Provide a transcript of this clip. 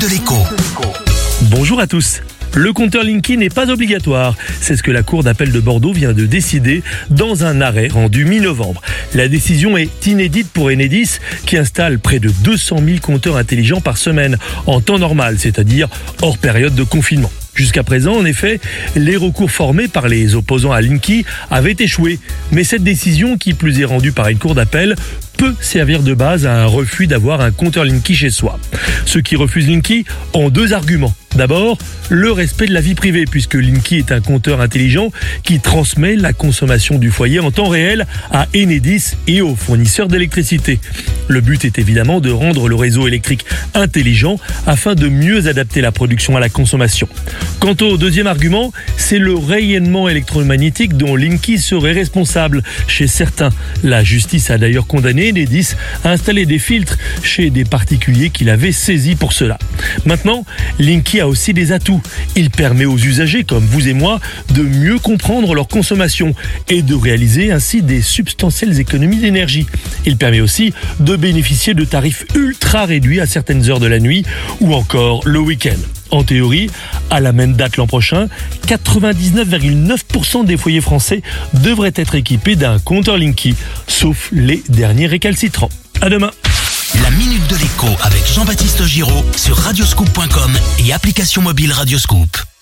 de l'écho. Bonjour à tous. Le compteur Linky n'est pas obligatoire. C'est ce que la Cour d'appel de Bordeaux vient de décider dans un arrêt rendu mi-novembre. La décision est inédite pour Enedis qui installe près de 200 000 compteurs intelligents par semaine en temps normal, c'est-à-dire hors période de confinement. Jusqu'à présent, en effet, les recours formés par les opposants à Linky avaient échoué. Mais cette décision, qui plus est rendue par une cour d'appel, servir de base à un refus d'avoir un compteur Linky chez soi. Ceux qui refusent Linky ont deux arguments. D'abord, le respect de la vie privée, puisque Linky est un compteur intelligent qui transmet la consommation du foyer en temps réel à Enedis et aux fournisseurs d'électricité. Le but est évidemment de rendre le réseau électrique intelligent afin de mieux adapter la production à la consommation. Quant au deuxième argument, c'est le rayonnement électromagnétique dont Linky serait responsable chez certains. La justice a d'ailleurs condamné Enedis à installer des filtres chez des particuliers qui l'avaient saisi pour cela. Maintenant, Linky a aussi des atouts. Il permet aux usagers comme vous et moi de mieux comprendre leur consommation et de réaliser ainsi des substantielles économies d'énergie. Il permet aussi de bénéficier de tarifs ultra réduits à certaines heures de la nuit ou encore le week-end. En théorie, à la même date l'an prochain, 99,9% des foyers français devraient être équipés d'un compteur Linky, sauf les derniers récalcitrants. À demain. La minute de l'écho avec Jean-Baptiste Giraud sur radioscoop.com et application mobile Radioscoop.